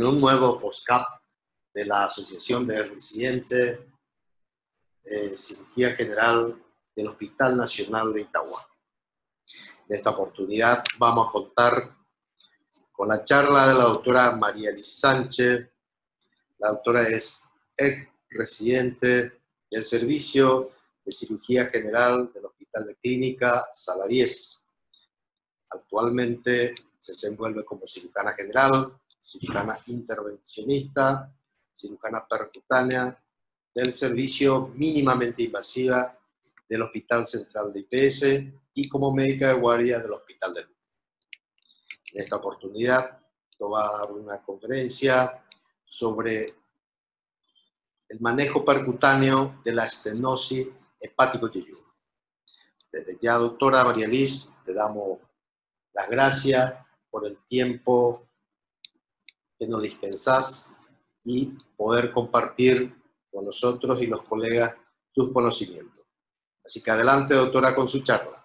Con un nuevo postcap de la Asociación de Residentes de Cirugía General del Hospital Nacional de Itagua. En esta oportunidad vamos a contar con la charla de la doctora María Liz Sánchez. La doctora es ex residente del Servicio de Cirugía General del Hospital de Clínica Sala 10. Actualmente se desenvuelve como cirujana general, cirujana intervencionista, cirujana percutánea del servicio mínimamente invasiva del Hospital Central de IPS y como médica de guardia del Hospital de Luz. En esta oportunidad va a dar una conferencia sobre el manejo percutáneo de la estenosis hepático-yeyuno. Desde ya, doctora María Liz, le damos las gracias por el tiempo que nos dispensás y poder compartir con nosotros y los colegas tus conocimientos. Así que adelante, doctora, con su charla.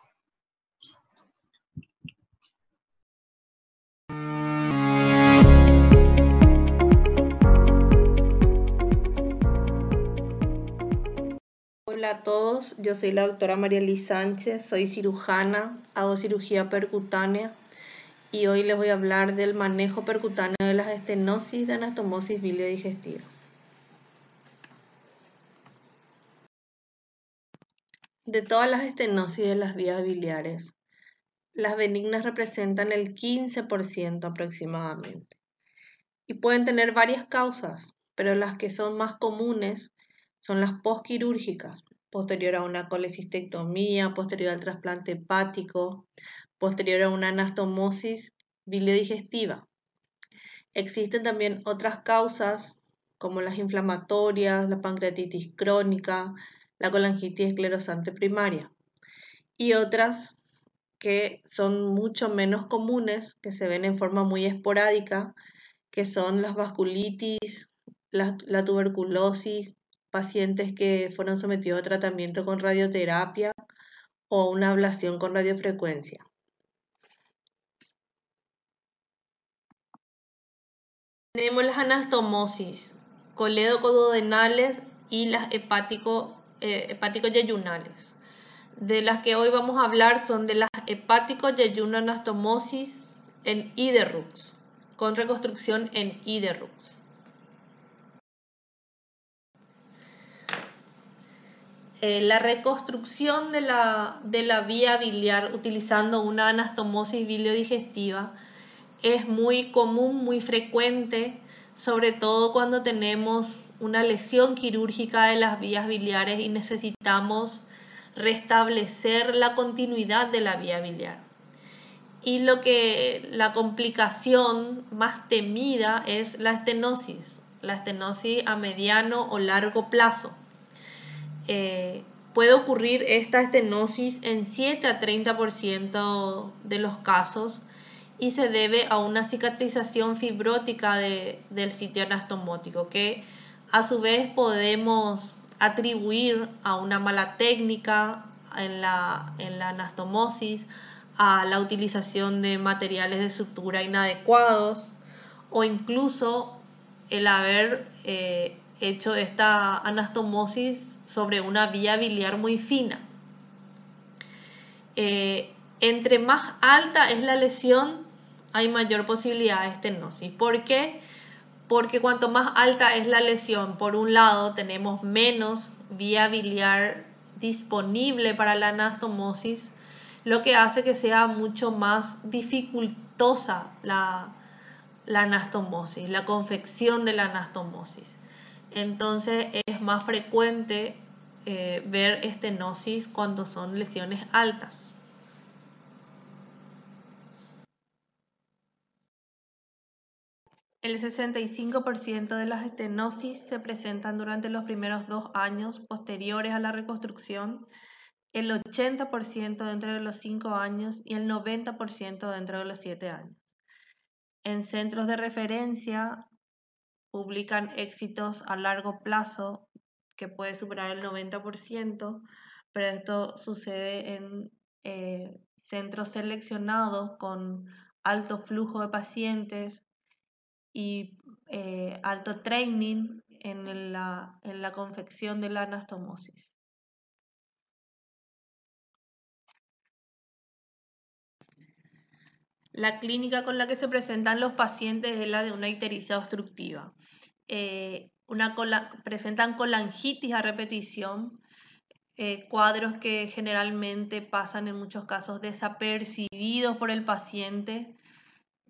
Hola a todos, yo soy la doctora María Liz Sánchez, soy cirujana, hago cirugía percutánea y hoy les voy a hablar del manejo percutáneo de las estenosis de anastomosis biliodigestiva. De todas las estenosis de las vías biliares, las benignas representan el 15% aproximadamente y pueden tener varias causas, pero las que son más comunes son las postquirúrgicas, posterior a una colecistectomía, posterior al trasplante hepático, posterior a una anastomosis biliodigestiva. Existen también otras causas como las inflamatorias, la pancreatitis crónica, la colangitis esclerosante primaria y otras que son mucho menos comunes, que se ven en forma muy esporádica, que son las vasculitis, la, tuberculosis, pacientes que fueron sometidos a tratamiento con radioterapia o una ablación con radiofrecuencia. Tenemos las anastomosis, coledocoduodenales y las hepático, eh, hepático-yeyunales. De las que hoy vamos a hablar son de las hepático-yeyuno anastomosis en IDERUX, con reconstrucción en IDERUX. Eh, la reconstrucción de la, de la vía biliar utilizando una anastomosis biliodigestiva es muy común, muy frecuente, sobre todo cuando tenemos una lesión quirúrgica de las vías biliares y necesitamos restablecer la continuidad de la vía biliar. Y lo que la complicación más temida es la estenosis, la estenosis a mediano o largo plazo. Eh, puede ocurrir esta estenosis en 7 a 30% de los casos y se debe a una cicatrización fibrótica del sitio anastomótico que a su vez podemos atribuir a una mala técnica en la, en la anastomosis, a la utilización de materiales de sutura inadecuados o incluso el haber eh, hecho esta anastomosis sobre una vía biliar muy fina. Eh, entre más alta es la lesión, hay mayor posibilidad de estenosis. ¿Por qué? Porque cuanto más alta es la lesión, por un lado tenemos menos vía biliar disponible para la anastomosis, lo que hace que sea mucho más dificultosa la, anastomosis, la confección de la anastomosis. Entonces es más frecuente eh, ver estenosis cuando son lesiones altas. El 65% de las estenosis se presentan durante los primeros dos años posteriores a la reconstrucción, el 80% dentro de los cinco años y el 90% dentro de los siete años. En centros de referencia publican éxitos a largo plazo que puede superar el 90%, pero esto sucede en eh, centros seleccionados con alto flujo de pacientes y eh, alto training en la, confección de la anastomosis. La clínica con la que se presentan los pacientes es la de una ictericia obstructiva. Eh, presentan colangitis a repetición, eh, cuadros que generalmente pasan en muchos casos desapercibidos por el paciente,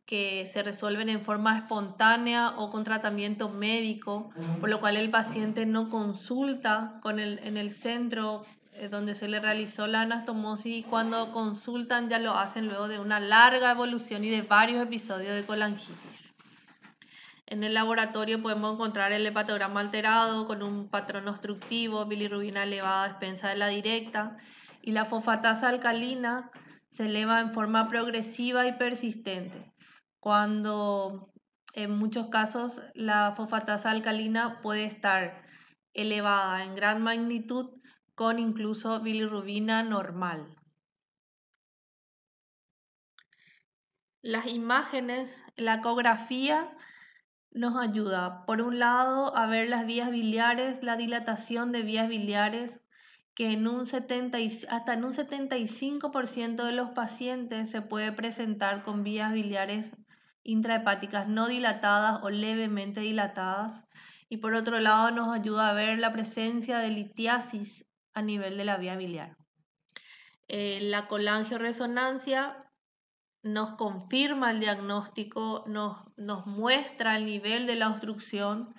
que se resuelven en forma espontánea o con tratamiento médico, por lo cual el paciente no consulta con el, en el centro eh, donde se le realizó la anastomosis y cuando consultan ya lo hacen luego de una larga evolución y de varios episodios de colangitis. En el laboratorio podemos encontrar el hepatograma alterado con un patrón obstructivo, bilirrubina elevada, expensa de la directa y la fosfatasa alcalina se eleva en forma progresiva y persistente, cuando en muchos casos la fosfatasa alcalina puede estar elevada en gran magnitud con incluso bilirrubina normal. Las imágenes, la ecografía nos ayuda, por un lado, a ver las vías biliares, la dilatación de vías biliares, que en un 70 hasta en un 75% de los pacientes se puede presentar con vías biliares intrahepáticas no dilatadas o levemente dilatadas. Y por otro lado, nos ayuda a ver la presencia de litiasis a nivel de la vía biliar. Eh, la colangioresonancia nos confirma el diagnóstico, nos, nos muestra el nivel de la obstrucción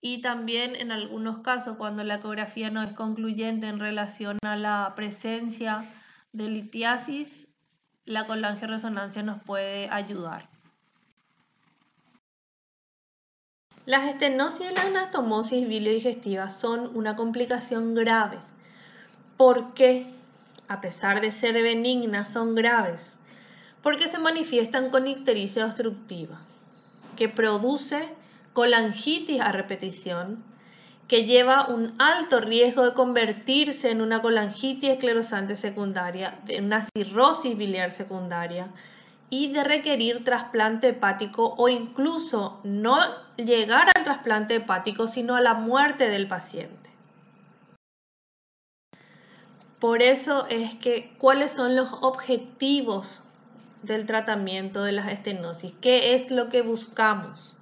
y también en algunos casos cuando la ecografía no es concluyente en relación a la presencia de litiasis, la colangioresonancia nos puede ayudar. Las estenosis y la anastomosis biliodigestiva son una complicación grave ¿Por qué? A pesar de ser benignas, son graves. Porque se manifiestan con ictericia obstructiva, que produce colangitis a repetición, que lleva un alto riesgo de convertirse en una colangitis esclerosante secundaria, de una cirrosis biliar secundaria y de requerir trasplante hepático o incluso no llegar al trasplante hepático, sino a la muerte del paciente. Por eso es que, ¿cuáles son los objetivos del tratamiento de las estenosis? ¿Qué es lo que buscamos?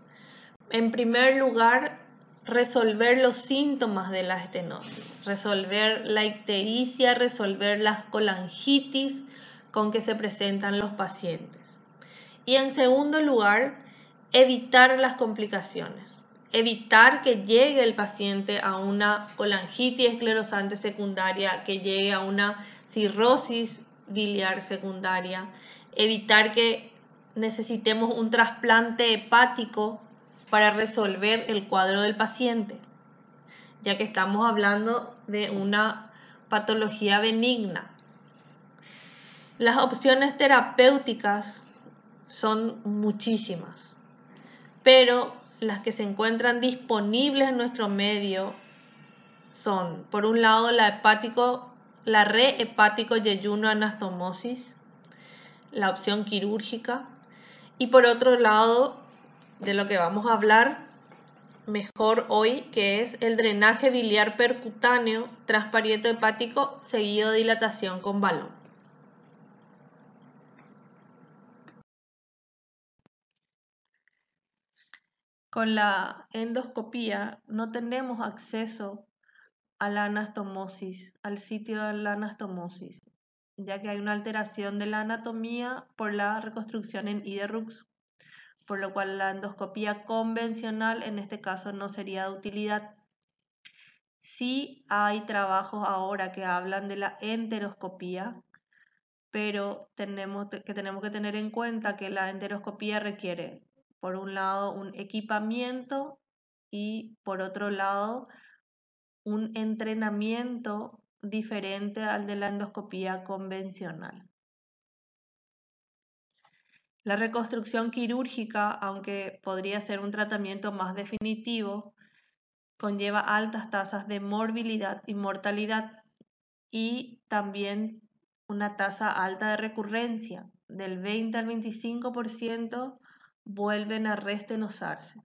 En primer lugar, resolver los síntomas de la estenosis, resolver la ictericia, resolver las colangitis con que se presentan los pacientes. Y en segundo lugar, evitar las complicaciones evitar que llegue el paciente a una colangitis esclerosante secundaria, que llegue a una cirrosis biliar secundaria, evitar que necesitemos un trasplante hepático para resolver el cuadro del paciente, ya que estamos hablando de una patología benigna. Las opciones terapéuticas son muchísimas, pero las que se encuentran disponibles en nuestro medio son, por un lado, la hepático, la re hepático yeyuno anastomosis, la opción quirúrgica, y por otro lado, de lo que vamos a hablar mejor hoy, que es el drenaje biliar percutáneo transparieto hepático seguido de dilatación con balón. Con la endoscopía no tenemos acceso a la anastomosis, al sitio de la anastomosis, ya que hay una alteración de la anatomía por la reconstrucción en IDERUX, por lo cual la endoscopía convencional en este caso no sería de utilidad. Sí hay trabajos ahora que hablan de la enteroscopía, pero tenemos que, tenemos que tener en cuenta que la enteroscopía requiere por un lado, un equipamiento y por otro lado, un entrenamiento diferente al de la endoscopía convencional. La reconstrucción quirúrgica, aunque podría ser un tratamiento más definitivo, conlleva altas tasas de morbilidad y mortalidad y también una tasa alta de recurrencia, del 20 al 25% vuelven a restenosarse.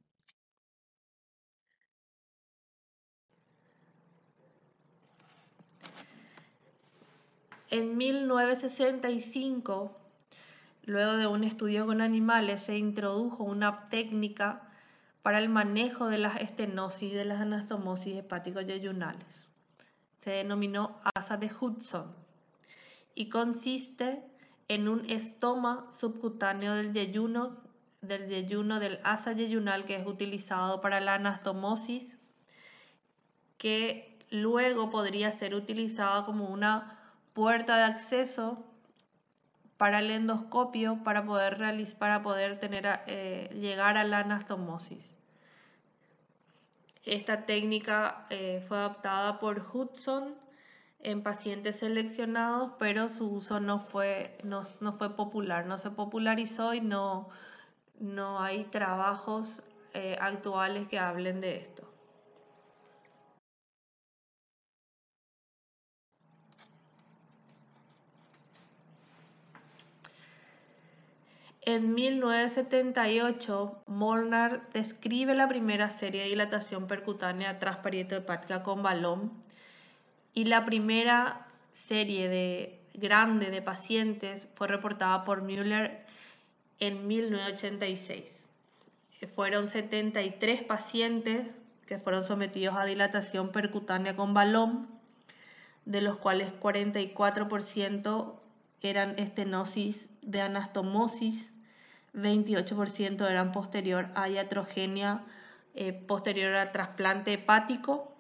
En 1965, luego de un estudio con animales, se introdujo una técnica para el manejo de las estenosis y de las anastomosis hepático-yeyunales. Se denominó asa de Hudson y consiste en un estoma subcutáneo del yeyuno del yeyuno del asa yeyunal que es utilizado para la anastomosis que luego podría ser utilizado como una puerta de acceso para el endoscopio para poder, realizar, para poder tener, eh, llegar a la anastomosis. Esta técnica eh, fue adoptada por Hudson en pacientes seleccionados, pero su uso no fue, no, fue popular, no se popularizó y no, no hay trabajos eh, actuales que hablen de esto. En 1978, Molnar describe la primera serie de dilatación percutánea hepática con balón y la primera serie de grande de pacientes fue reportada por Müller en 1986. Fueron 73 pacientes que fueron sometidos a dilatación percutánea con balón, de los cuales 44% eran estenosis de anastomosis 28% eran posterior a iatrogenia eh, posterior a trasplante hepático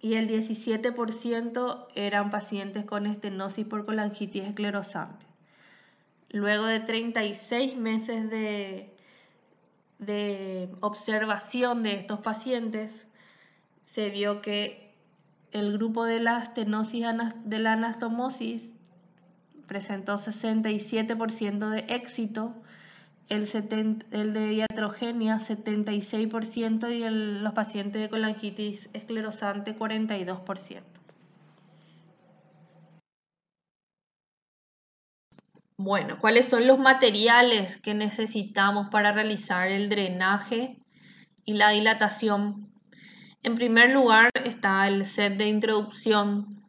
y el 17% eran pacientes con estenosis por colangitis esclerosante. Luego de 36 meses de, de observación de estos pacientes, se vio que el grupo de la estenosis de la anastomosis presentó 67% de éxito el, de iatrogenia 76% y los pacientes de colangitis esclerosante 42%. Bueno, ¿cuáles son los materiales que necesitamos para realizar el drenaje y la dilatación? En primer lugar está el set de introducción,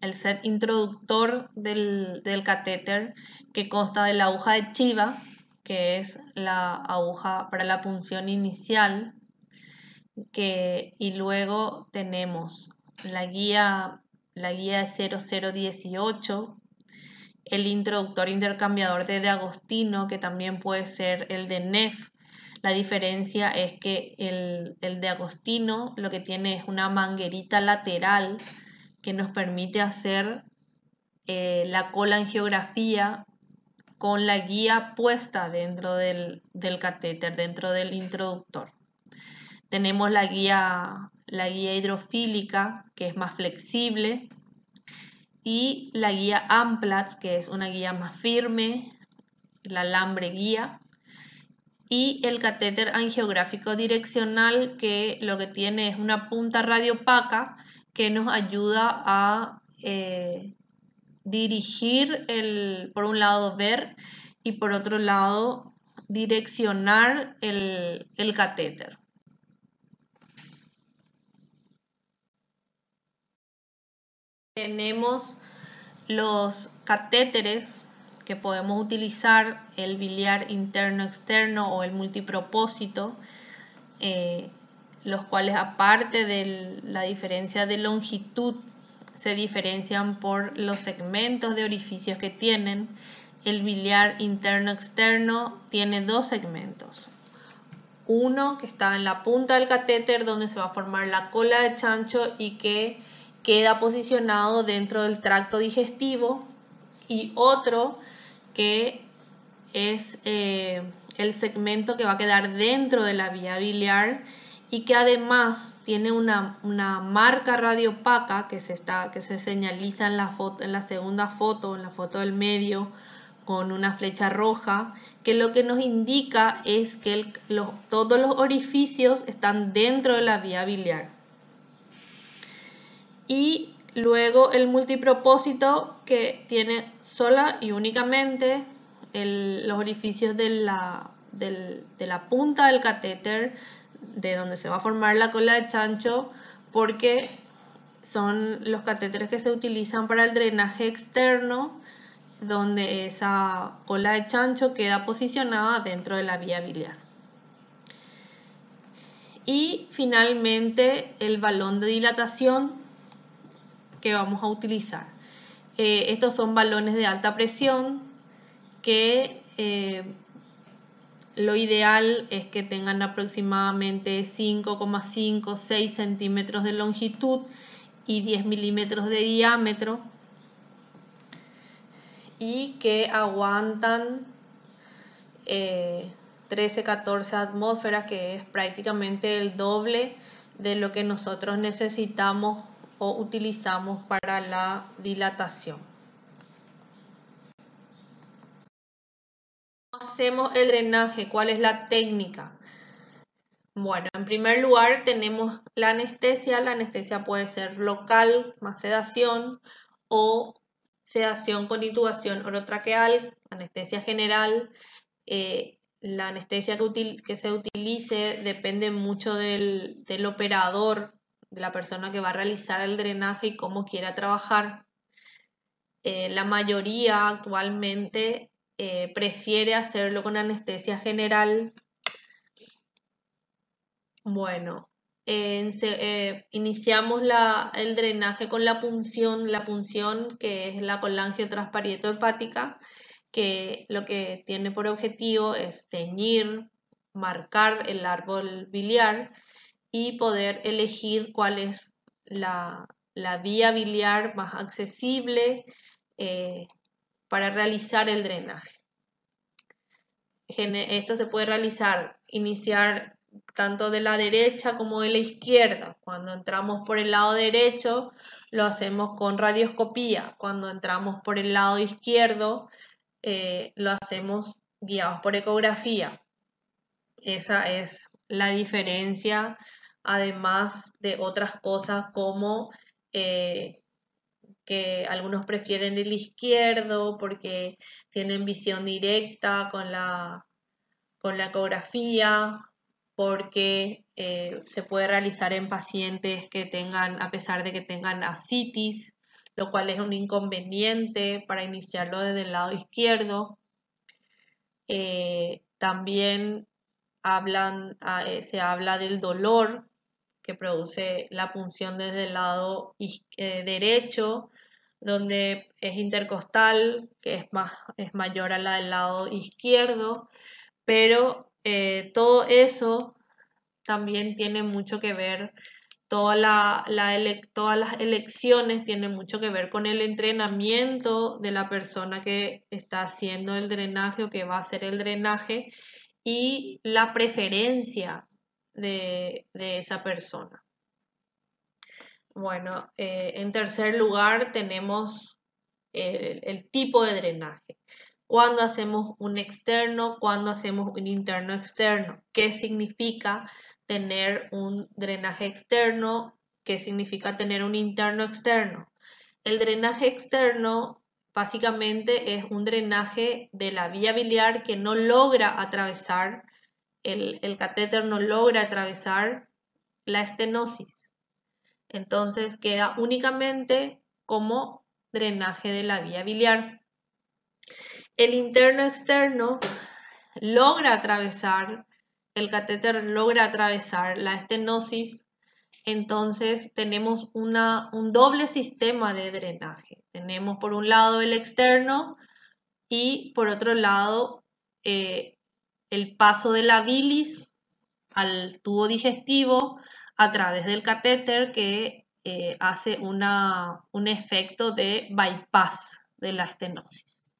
el set introductor del, del catéter que consta de la aguja de chiva, que es la aguja para la punción inicial, que, y luego tenemos la guía, la guía 0018, el introductor intercambiador de, de Agostino, que también puede ser el de NEF. La diferencia es que el, de Agostino lo que tiene es una manguerita lateral que nos permite hacer eh, la colangiografía con la guía puesta dentro del, catéter, dentro del introductor. Tenemos la guía, la guía hidrofílica, que es más flexible, y la guía Amplatz, que es una guía más firme, la alambre guía, y el catéter angiográfico direccional, que lo que tiene es una punta radiopaca que nos ayuda a eh, dirigir el, por un lado, ver y por otro lado, direccionar el, el catéter. Tenemos los catéteres que podemos utilizar, el biliar interno-externo o el multipropósito, eh, los cuales aparte de la diferencia de longitud se diferencian por los segmentos de orificios que tienen. El biliar interno-externo tiene dos segmentos. Uno que está en la punta del catéter donde se va a formar la cola de chancho y que queda posicionado dentro del tracto digestivo. Y otro que es eh, el segmento que va a quedar dentro de la vía biliar y que además tiene una, marca radiopaca que se, está, que se señaliza en la, foto, en la segunda foto, en la foto del medio, con una flecha roja, que lo que nos indica es que todos los orificios están dentro de la vía biliar. Y luego el multipropósito que tiene sola y únicamente los orificios de la de la punta del catéter, de donde se va a formar la cola de chancho, porque son los catéteres que se utilizan para el drenaje externo, donde esa cola de chancho queda posicionada dentro de la vía biliar. Y finalmente el balón de dilatación que vamos a utilizar. Eh, estos son balones de alta presión que eh, lo ideal es que tengan aproximadamente 5,5, 6 centímetros de longitud y 10 milímetros de diámetro y que aguantan 13, eh, 14 atmósferas, que es prácticamente el doble de lo que nosotros necesitamos o utilizamos para la dilatación. Hacemos el drenaje, ¿cuál es la técnica? Bueno, en primer lugar tenemos la anestesia. La anestesia puede ser local, más sedación, o sedación con intubación orotraqueal, anestesia general. Eh, la anestesia que, se utilice depende mucho del, operador, de la persona que va a realizar el drenaje y cómo quiera trabajar. Eh, la mayoría actualmente eh, prefiere hacerlo con anestesia general bueno, eh, iniciamos el drenaje con la punción, la punción que es la colangiotrasparieto hepática, que lo que tiene por objetivo es teñir, marcar el árbol biliar y poder elegir cuál es la, vía biliar más accesible eh, para realizar el drenaje. Esto se puede realizar, iniciar tanto de la derecha como de la izquierda. Cuando entramos por el lado derecho, lo hacemos con radioscopía. Cuando entramos por el lado izquierdo, eh, lo hacemos guiados por ecografía. Esa es la diferencia, además de otras cosas como eh, que algunos prefieren el izquierdo porque tienen visión directa con la, con la ecografía, porque eh, se puede realizar en pacientes que tengan, a pesar de que tengan ascitis, lo cual es un inconveniente para iniciarlo desde el lado izquierdo. Eh, también hablan, ah, se habla del dolor que produce la punción desde el lado derecho, donde es intercostal, que es, más, es mayor a la del lado izquierdo, pero eh, todo eso también tiene mucho que ver, toda todas las elecciones tienen mucho que ver con el entrenamiento de la persona que está haciendo el drenaje o que va a hacer el drenaje y la preferencia de, esa persona. Bueno, eh, en tercer lugar tenemos el tipo de drenaje cuando hacemos un externo, cuando hacemos un interno externo. ¿Qué significa tener un drenaje externo? ¿Qué significa tener un interno externo? El drenaje externo básicamente es un drenaje de la vía biliar que no logra atravesar, el, catéter no logra atravesar la estenosis. Entonces queda únicamente como drenaje de la vía biliar el interno externo logra atravesar, el catéter logra atravesar la estenosis, entonces tenemos un doble sistema de drenaje. Tenemos por un lado el externo y por otro lado eh, el paso de la bilis al tubo digestivo a través del catéter que eh, hace una, un efecto de bypass de la estenosis.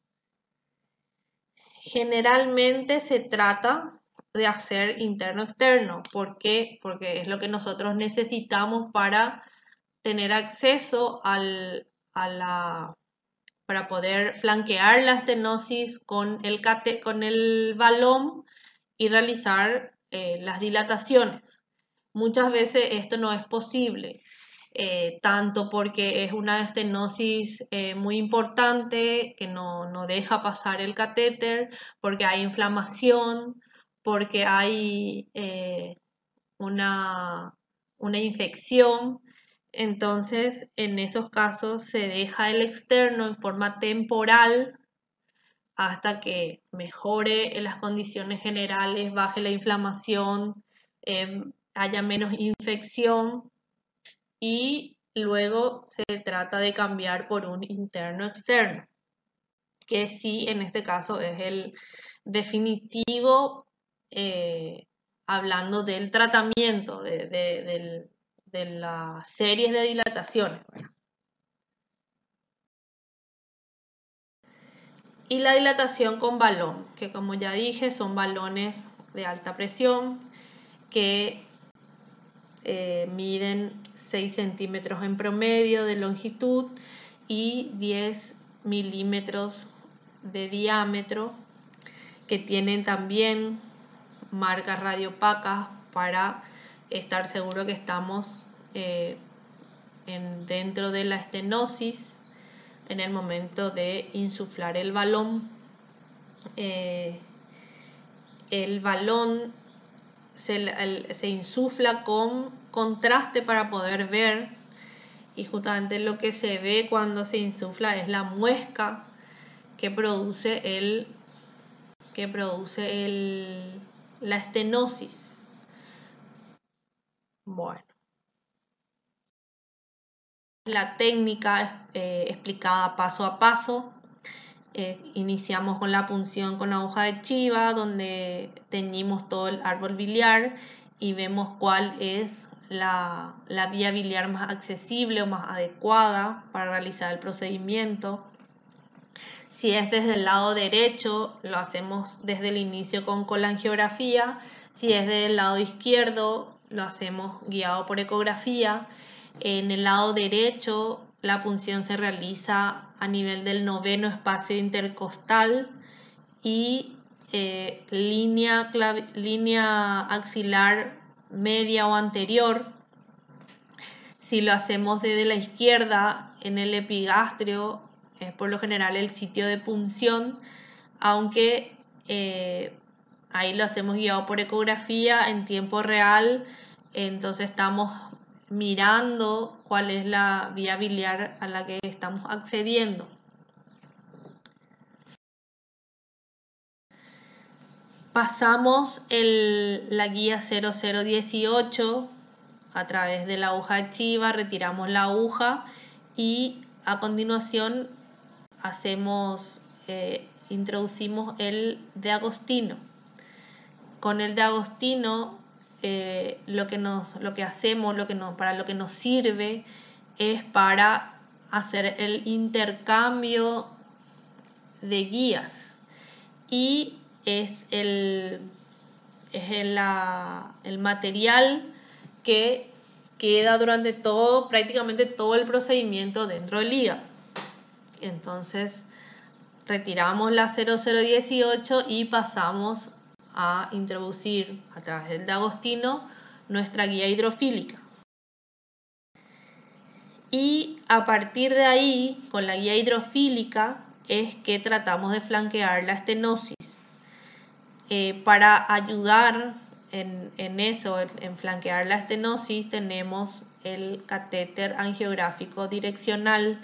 Generalmente se trata de hacer interno-externo. ¿Por qué? Porque es lo que nosotros necesitamos para tener acceso al, a la, para poder flanquear la estenosis con el, balón y realizar eh, las dilataciones. Muchas veces esto no es posible. Eh, tanto porque es una estenosis eh, muy importante que no, deja pasar el catéter, porque hay inflamación, porque hay una, una infección. Entonces, en esos casos se deja el externo en forma temporal hasta que mejore las condiciones generales, baje la inflamación, em, haya menos infección y luego se trata de cambiar por un interno externo, que sí en este caso es el definitivo eh, hablando del tratamiento de, las series de dilataciones. Y la dilatación con balón, que como ya dije son balones de alta presión que eh, miden 6 centímetros en promedio de longitud y 10 milímetros de diámetro que tienen también marcas radiopacas para estar seguro que estamos eh, en, dentro de la estenosis en el momento de insuflar el balón. Eh, el balón se, se insufla con contraste para poder ver y justamente lo que se ve cuando se insufla es la muesca que produce el que produce el, la estenosis. Bueno. La técnica eh, explicada paso a paso. Eh, iniciamos con la punción con aguja de chiva, donde teñimos todo el árbol biliar y vemos cuál es la, la vía biliar más accesible o más adecuada para realizar el procedimiento. Si es desde el lado derecho, lo hacemos desde el inicio con colangiografía. Si es del lado izquierdo, lo hacemos guiado por ecografía. En el lado derecho, la punción se realiza a nivel del noveno espacio intercostal y eh, línea, línea axilar media o anterior. Si lo hacemos desde la izquierda, en el epigastrio, es por lo general el sitio de punción, aunque eh, ahí lo hacemos guiado por ecografía en tiempo real, entonces estamos mirando cuál es la vía biliar a la que estamos accediendo. Pasamos la guía 0018 a través de la aguja chiva, retiramos la aguja y a continuación hacemos, eh, introducimos el de Agostino. Con el de Agostino eh, lo, que nos, lo que hacemos, lo que nos, para lo que nos sirve es para hacer el intercambio de guías y es el, es el, el material que queda durante todo, prácticamente todo el procedimiento dentro del hígado. Entonces retiramos la 0018 y pasamos a introducir a través del Agostino nuestra guía hidrofílica. Y a partir de ahí, con la guía hidrofílica, es que tratamos de flanquear la estenosis. Eh, para ayudar en, en eso, en flanquear la estenosis, tenemos el catéter angiográfico direccional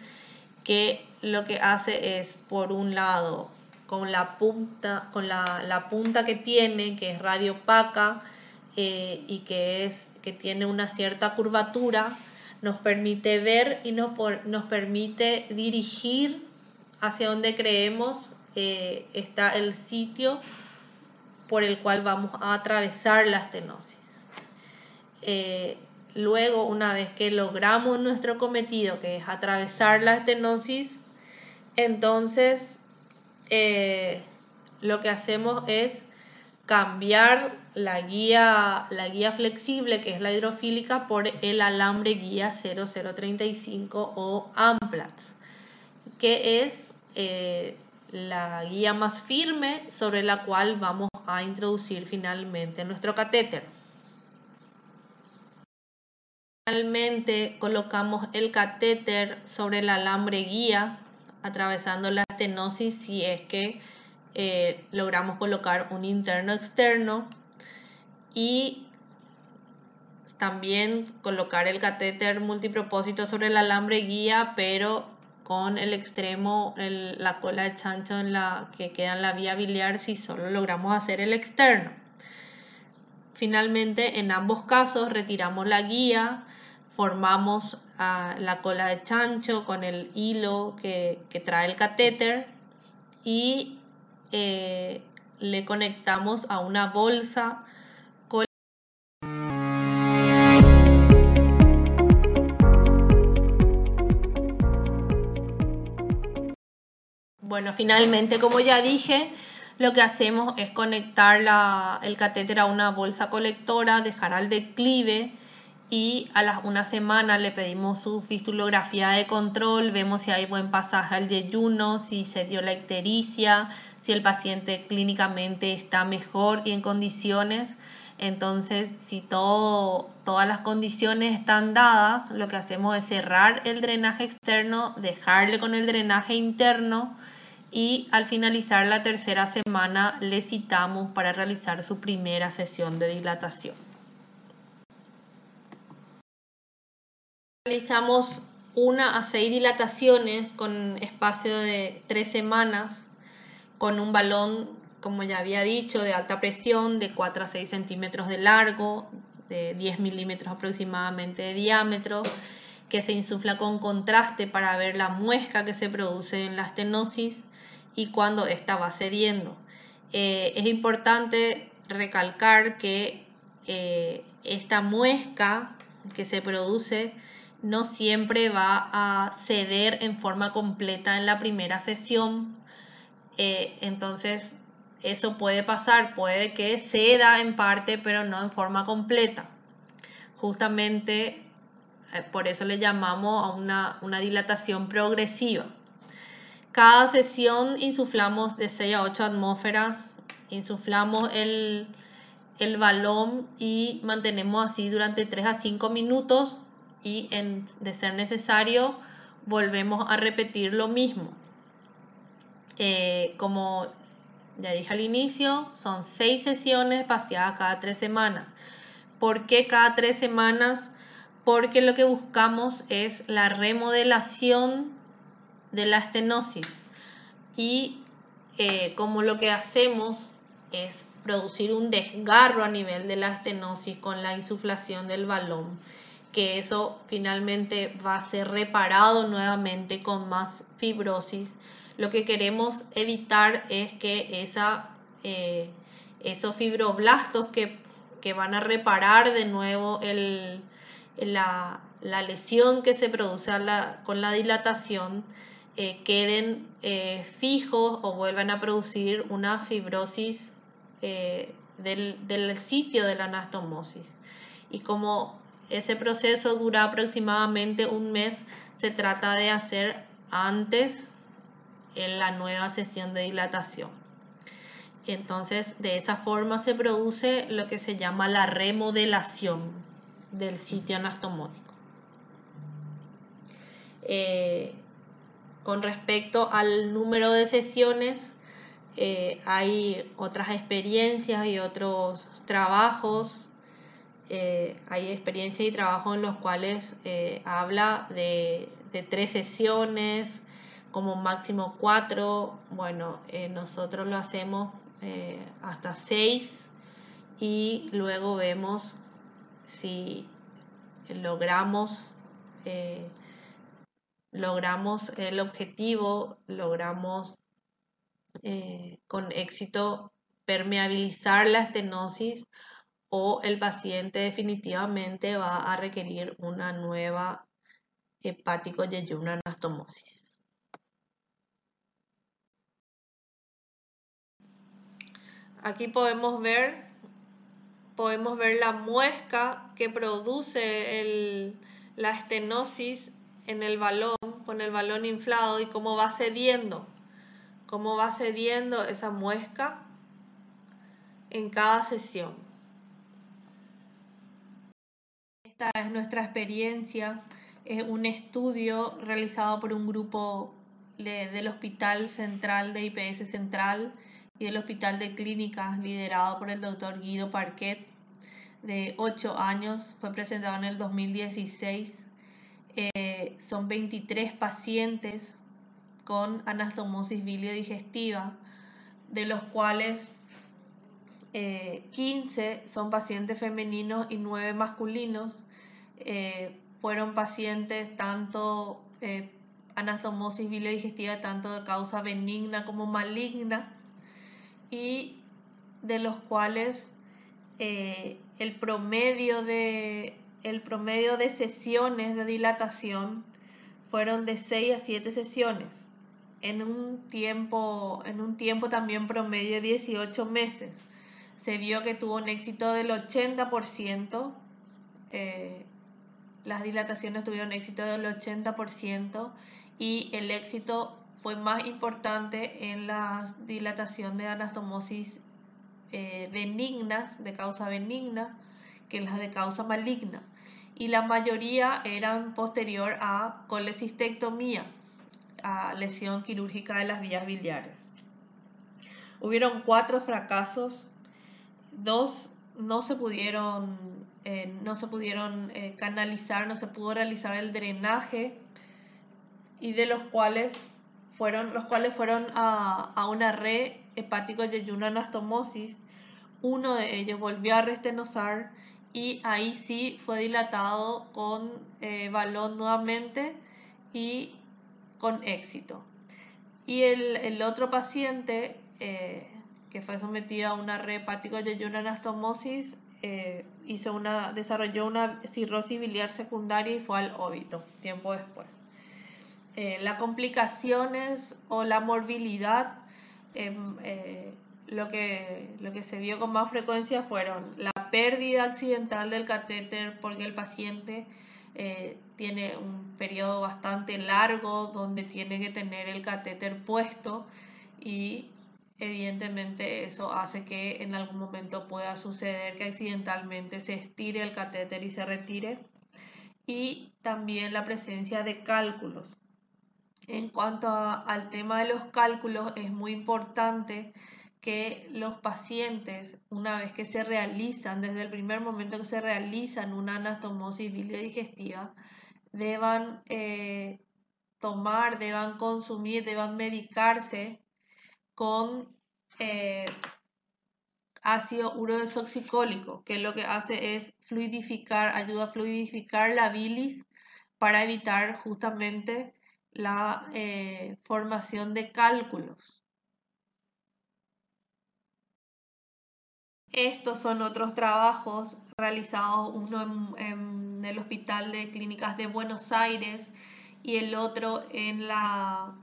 que lo que hace es, por un lado, con la punta, con la, punta que tiene, que es radio opaca eh, y que, es, que tiene una cierta curvatura, nos permite ver y nos, nos permite dirigir hacia donde creemos eh, está el sitio por el cual vamos a atravesar la estenosis. Eh, Luego, una vez que logramos nuestro cometido, que es atravesar la estenosis, entonces eh, lo que hacemos es cambiar la guía, la guía flexible, que es la hidrofílica, por el alambre guía 0035 o Amplats, que es eh, la guía más firme sobre la cual vamos a introducir finalmente nuestro catéter. Finalmente colocamos el catéter sobre el alambre guía, atravesando la estenosis si es que eh, logramos colocar un interno externo y también colocar el catéter multipropósito sobre el alambre guía, pero con el extremo, la cola de chancho en la que queda en la vía biliar si solo logramos hacer el externo. Finalmente, en ambos casos retiramos la guía, formamos ah, la cola de chancho con el hilo que, trae el catéter y eh, le conectamos a una bolsa Bueno, finalmente, como ya dije, lo que hacemos es conectar el catéter a una bolsa colectora, dejar al declive y a las una semana le pedimos su fistulografía de control, vemos si hay buen pasaje al yeyuno, si se dio la ictericia, si el paciente clínicamente está mejor y en condiciones. Entonces, si todo, todas las condiciones están dadas, lo que hacemos es cerrar el drenaje externo, dejarle con el drenaje interno y al finalizar la tercera semana le citamos para realizar su primera sesión de dilatación. Realizamos una a seis dilataciones con espacio de tres semanas con un balón, como ya había dicho, de alta presión de 4 a 6 centímetros de largo, de 10 milímetros aproximadamente de diámetro, que se insufla con contraste para ver la muesca que se produce en la estenosis y cuando ésta va cediendo. Eh, es importante recalcar que eh, esta muesca que se produce no siempre va a ceder en forma completa en la primera sesión. Eh, entonces, eso puede pasar, puede que ceda en parte, pero no en forma completa. Justamente por eso le llamamos a una, una dilatación progresiva. Cada sesión insuflamos de 6 a 8 atmósferas, insuflamos el, balón y mantenemos así durante 3 a 5 minutos y en, de ser necesario volvemos a repetir lo mismo. Eh, como ya dije al inicio, son 6 sesiones espaciadas cada 3 semanas. ¿Por qué cada 3 semanas? Porque lo que buscamos es la remodelación de la estenosis. Y eh, como lo que hacemos es producir un desgarro a nivel de la estenosis con la insuflación del balón, que eso finalmente va a ser reparado nuevamente con más fibrosis. Lo que queremos evitar es que esa, eh, esos fibroblastos que, van a reparar de nuevo el, la, lesión que se produce con la dilatación, eh, queden eh, fijos o vuelvan a producir una fibrosis eh, del, sitio de la anastomosis. Y como ese proceso dura aproximadamente un mes, se trata de hacer antes en la nueva sesión de dilatación. Entonces, de esa forma se produce lo que se llama la remodelación del sitio anastomótico. Con respecto al número de sesiones, eh, hay otras experiencias y otros trabajos. Eh, hay experiencias y trabajos en los cuales eh, habla de, tres sesiones, como máximo cuatro. Bueno, nosotros lo hacemos hasta seis y luego vemos si logramos logramos el objetivo, logramos eh, con éxito permeabilizar la estenosis o el paciente definitivamente va a requerir una nueva hepático yeyuna anastomosis. Aquí podemos ver, podemos ver la muesca que produce la estenosis en el balón, con el balón inflado y cómo va cediendo, cómo va cediendo esa muesca en cada sesión. Esta es nuestra experiencia, es un estudio realizado por un grupo del Hospital Central de IPS Central y del Hospital de Clínicas liderado por el doctor Guido Parquet de 8 años, fue presentado en el 2016. Eh, son 23 pacientes con anastomosis biliodigestiva, de los cuales 15 eh, son pacientes femeninos y 9 masculinos. Eh, fueron pacientes tanto anastomosis biliodigestiva tanto de causa benigna como maligna y de los cuales eh, el, promedio de, el promedio de sesiones de dilatación fueron de 6 a 7 sesiones en un tiempo, en un tiempo también promedio de 18 meses. Se vio que tuvo un éxito del 80%, eh, las dilataciones tuvieron éxito del 80% y el éxito fue más importante en la dilatación de anastomosis eh, benignas, de causa benigna, que las de causa maligna. Y la mayoría eran posterior a colecistectomía, a lesión quirúrgica de las vías biliares. Hubieron cuatro fracasos, dos no se pudieron, eh, no se pudieron eh, canalizar, no se pudo realizar el drenaje y de los cuales fueron, los cuales fueron a, una red hepático yeyuno anastomosis. Uno de ellos volvió a restenosar y ahí sí fue dilatado con eh, balón nuevamente y con éxito. Y el, otro paciente que fue sometido a una red hepático yeyuno anastomosis eh, hizo una, desarrolló una cirrosis biliar secundaria y fue al óbito tiempo después. Eh, las complicaciones o la morbilidad, em, eh, lo, que, lo que se vio con más frecuencia fueron la pérdida accidental del catéter porque el paciente eh, tiene un periodo bastante largo donde tiene que tener el catéter puesto y evidentemente eso hace que en algún momento pueda suceder que accidentalmente se estire el catéter y se retire. Y también la presencia de cálculos. En cuanto al tema de los cálculos, es muy importante que los pacientes, una vez que se realizan, desde el primer momento que se realizan una anastomosis biliodigestiva, deban eh, tomar, deban consumir, deban medicarse con eh, ácido urodesoxicólico, que lo que hace es fluidificar, ayuda a fluidificar la bilis para evitar justamente la eh, formación de cálculos. Estos son otros trabajos realizados, uno en, el Hospital de Clínicas de Buenos Aires y el otro en, la,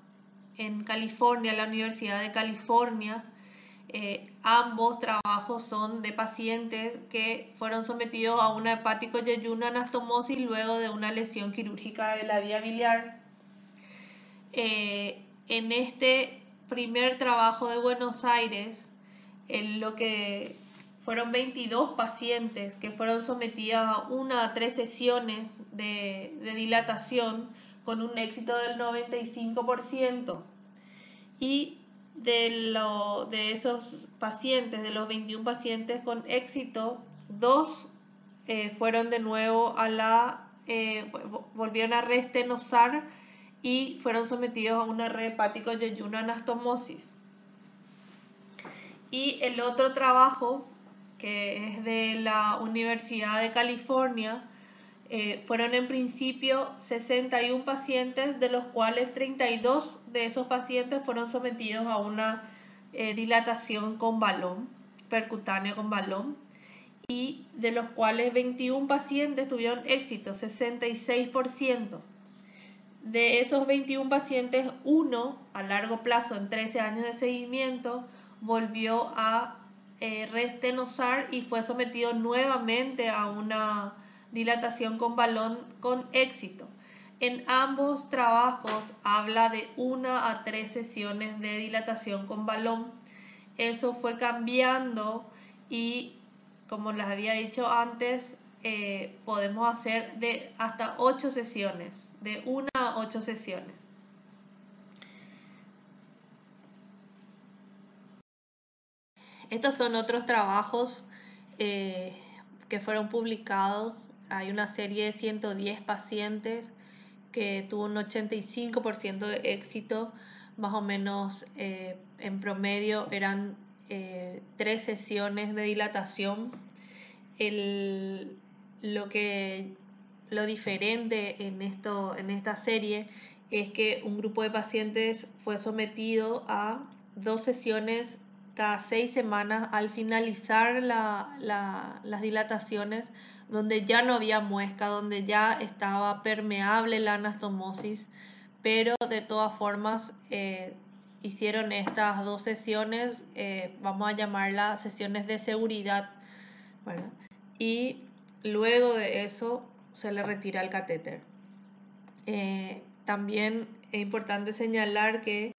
en California, la Universidad de California. Eh, ambos trabajos son de pacientes que fueron sometidos a una hepático yeyuno anastomosis luego de una lesión quirúrgica de la vía biliar eh, en este primer trabajo de Buenos Aires, en lo que fueron 22 pacientes que fueron sometidos a una a tres sesiones de, dilatación con un éxito del 95%. Y de, lo, de esos pacientes, de los 21 pacientes con éxito, dos eh, fueron de nuevo a la, eh, volvieron a restenosar y fueron sometidos a una red hepático yeyuno anastomosis. Y el otro trabajo, que es de la Universidad de California, eh, fueron en principio 61 pacientes, de los cuales 32 de esos pacientes fueron sometidos a una eh, dilatación con balón, percutáneo con balón, y de los cuales 21 pacientes tuvieron éxito, 66%. De esos 21 pacientes, uno a largo plazo, en 13 años de seguimiento, volvió a eh, y fue sometido nuevamente a una dilatación con balón con éxito. En ambos trabajos habla de una a tres sesiones de dilatación con balón. Eso fue cambiando y, como les había dicho antes, eh, podemos hacer de hasta ocho sesiones de una a ocho sesiones. Estos son otros trabajos eh, que fueron publicados. Hay una serie de 110 pacientes que tuvo un 85% de éxito, más o menos eh, en promedio eran eh, tres sesiones de dilatación. lo que lo diferente en, esto, en esta serie es que un grupo de pacientes fue sometido a dos sesiones cada seis semanas al finalizar las dilataciones, donde ya no había muesca, donde ya estaba permeable la anastomosis, pero de todas formas eh, hicieron estas dos sesiones, eh, vamos a llamarlas sesiones de seguridad, y luego de eso se le retira el catéter. Eh, también es importante señalar que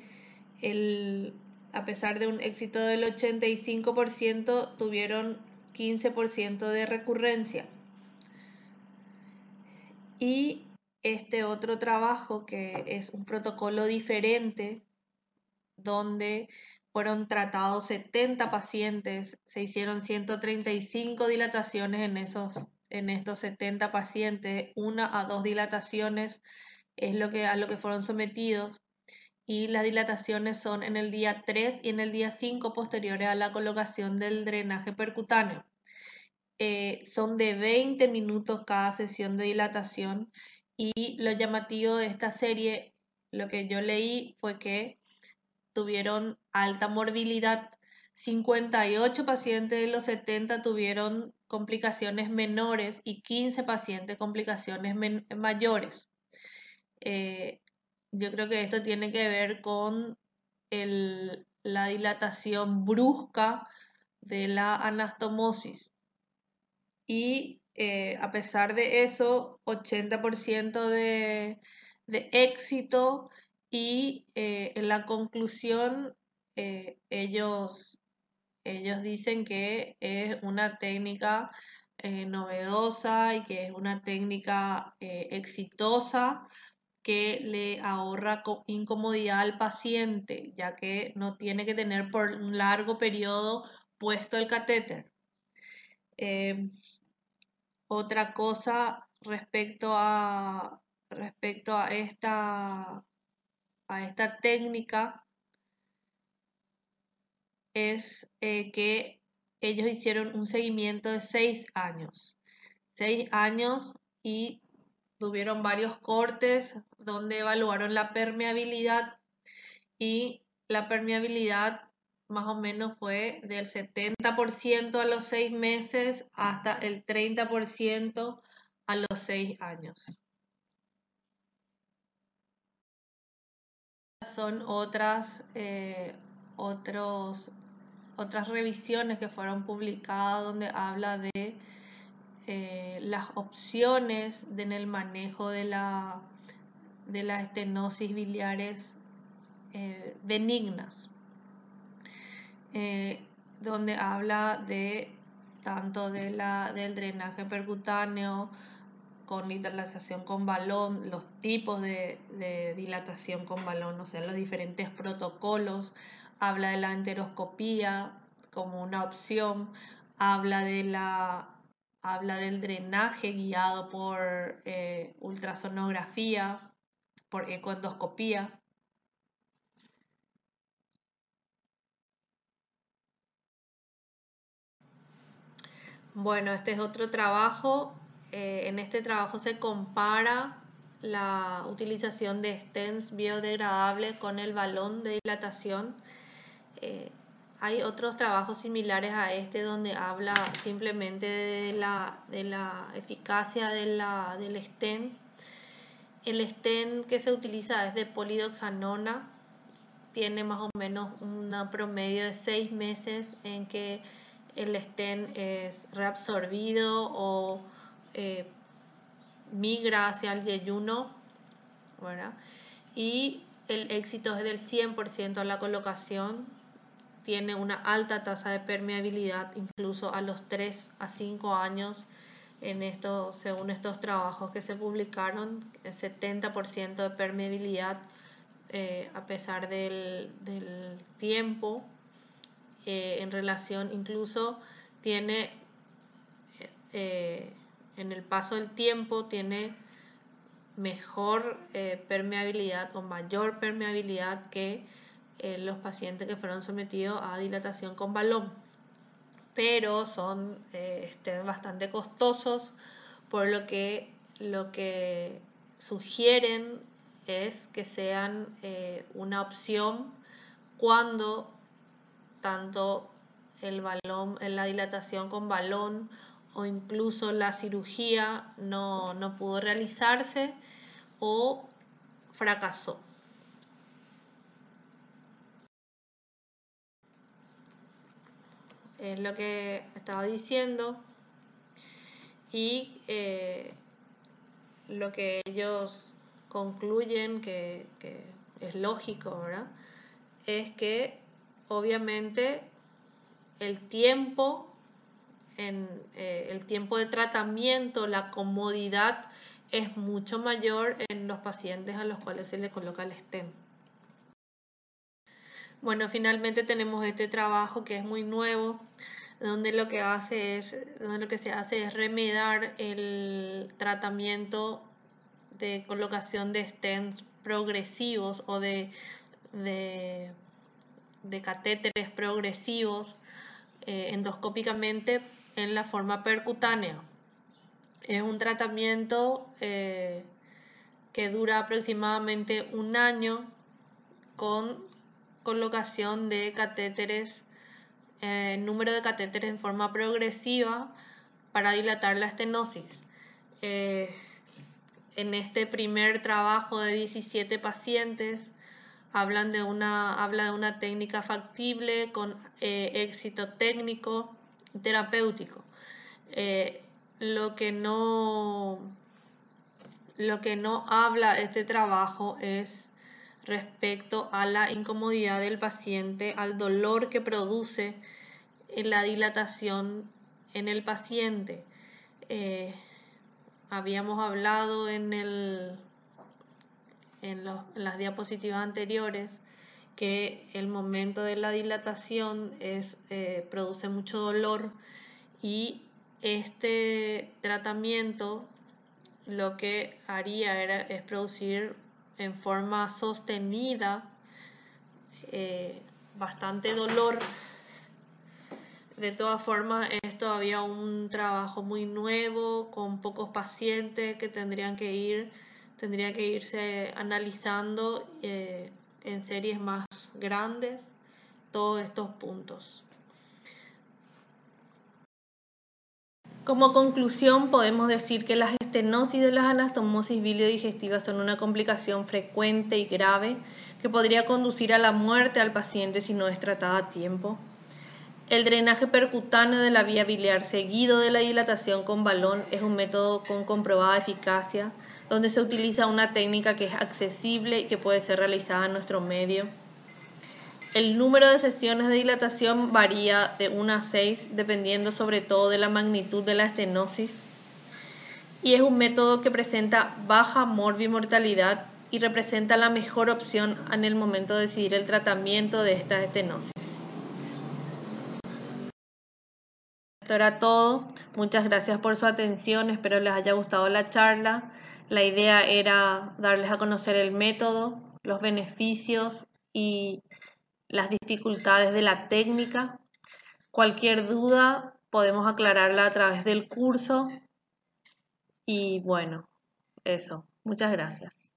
el, a pesar de un éxito del 85%, tuvieron 15% de recurrencia. Y este otro trabajo, que es un protocolo diferente, donde fueron tratados 70 pacientes, se hicieron 135 dilataciones en, esos, en estos 70 pacientes, una a dos dilataciones es lo que, a lo que fueron sometidos y las dilataciones son en el día 3 y en el día 5 posteriores a la colocación del drenaje percutáneo. Eh, son de 20 minutos cada sesión de dilatación y lo llamativo de esta serie, lo que yo leí fue que tuvieron alta morbilidad. 58 pacientes de los 70 tuvieron complicaciones menores y 15 pacientes complicaciones mayores. Eh, yo creo que esto tiene que ver con la dilatación brusca de la anastomosis. Y eh, a pesar de eso, 80% de, de, éxito y eh, en la conclusión ellos, ellos dicen que es una técnica novedosa y que es una técnica exitosa que le ahorra incomodidad al paciente, ya que no tiene que tener por un largo periodo puesto el catéter. Em, otra cosa respecto a, respecto a, esta, a esta técnica es eh, que ellos hicieron un seguimiento de seis años. Seis años y tuvieron varios cortes donde evaluaron la permeabilidad y la permeabilidad más o menos fue del 70% a los seis meses hasta el 30% a los seis años. Son otras, eh, otros, otras revisiones que fueron publicadas donde habla de eh, las opciones en el manejo de la, de las estenosis biliares eh, benignas, eh, donde habla de tanto de la, del drenaje percutáneo con dilatación con balón, los tipos de, dilatación con balón, o sea, los diferentes protocolos, habla de la enteroscopía como una opción, habla de la habla del drenaje guiado por eh, ultrasonografía, por ecoendoscopía. Bueno, este es otro trabajo. Eh, en este trabajo se compara la utilización de stents biodegradables con el balón de dilatación. Eh, hay otros trabajos similares a este donde habla simplemente de la, de la eficacia de la, del stent. El stent que se utiliza es de polidoxanona, tiene más o menos un promedio de seis meses en que el stent es reabsorbido o eh, migra hacia el yeyuno, y el éxito es del 100% a la colocación tiene una alta tasa de permeabilidad, incluso a los 3 a 5 años, en esto, según estos trabajos que se publicaron, el 70% de permeabilidad eh, a pesar del, tiempo eh, en relación, incluso tiene, eh, en el paso del tiempo, tiene mejor eh, permeabilidad o mayor permeabilidad que los pacientes que fueron sometidos a dilatación con balón. Pero son este, bastante costosos, por lo que lo que sugieren es que sean una opción cuando tanto el balón, la dilatación con balón o incluso la cirugía no, no pudo realizarse o fracasó. Es lo que estaba diciendo y eh, lo que ellos concluyen que, que es lógico, ¿verdad? Es que obviamente el tiempo, en, eh, el tiempo de tratamiento, la comodidad es mucho mayor en los pacientes a los cuales se le coloca el stent. Bueno, finalmente tenemos este trabajo que es muy nuevo, donde lo que hace es, donde lo que se hace es remedar el tratamiento de colocación de stents progresivos o de de catéteres progresivos eh, endoscópicamente en la forma percutánea. Es un tratamiento eh, que dura aproximadamente un año con colocación de catéteres, eh, número de catéteres en forma progresiva para dilatar la estenosis. en este primer trabajo de 17 pacientes hablan de una, habla de una técnica factible con eh, éxito técnico terapéutico. Eh, lo, que no, lo que no habla este trabajo es respecto a la incomodidad del paciente, al dolor que produce la dilatación en el paciente. Eh, habíamos hablado en el en, las diapositivas anteriores que el momento de la dilatación es, eh, produce mucho dolor y este tratamiento lo que haría era, es producir en forma sostenida eh, bastante dolor. De todas formas, es todavía un trabajo muy nuevo, con pocos pacientes que tendrían que ir tendría que irse analizando eh, en series más grandes todos estos puntos. Como conclusión, podemos decir que las estenosis de las anastomosis biliodigestivas son una complicación frecuente y grave que podría conducir a la muerte al paciente si no es tratada a tiempo. El drenaje percutáneo de la vía biliar seguido de la dilatación con balón es un método con comprobada eficacia donde se utiliza una técnica que es accesible y que puede ser realizada en nuestro medio. El número de sesiones de dilatación varía de 1 a 6 dependiendo sobre todo de la magnitud de la estenosis y es un método que presenta baja morbimortalidad y representa la mejor opción en el momento de decidir el tratamiento de estas estenosis. Esto era todo. Muchas gracias por su atención. Espero les haya gustado la charla. La idea era darles a conocer el método, los beneficios y las dificultades de la técnica. Cualquier duda podemos aclararla a través del curso. Y bueno, eso. Muchas gracias.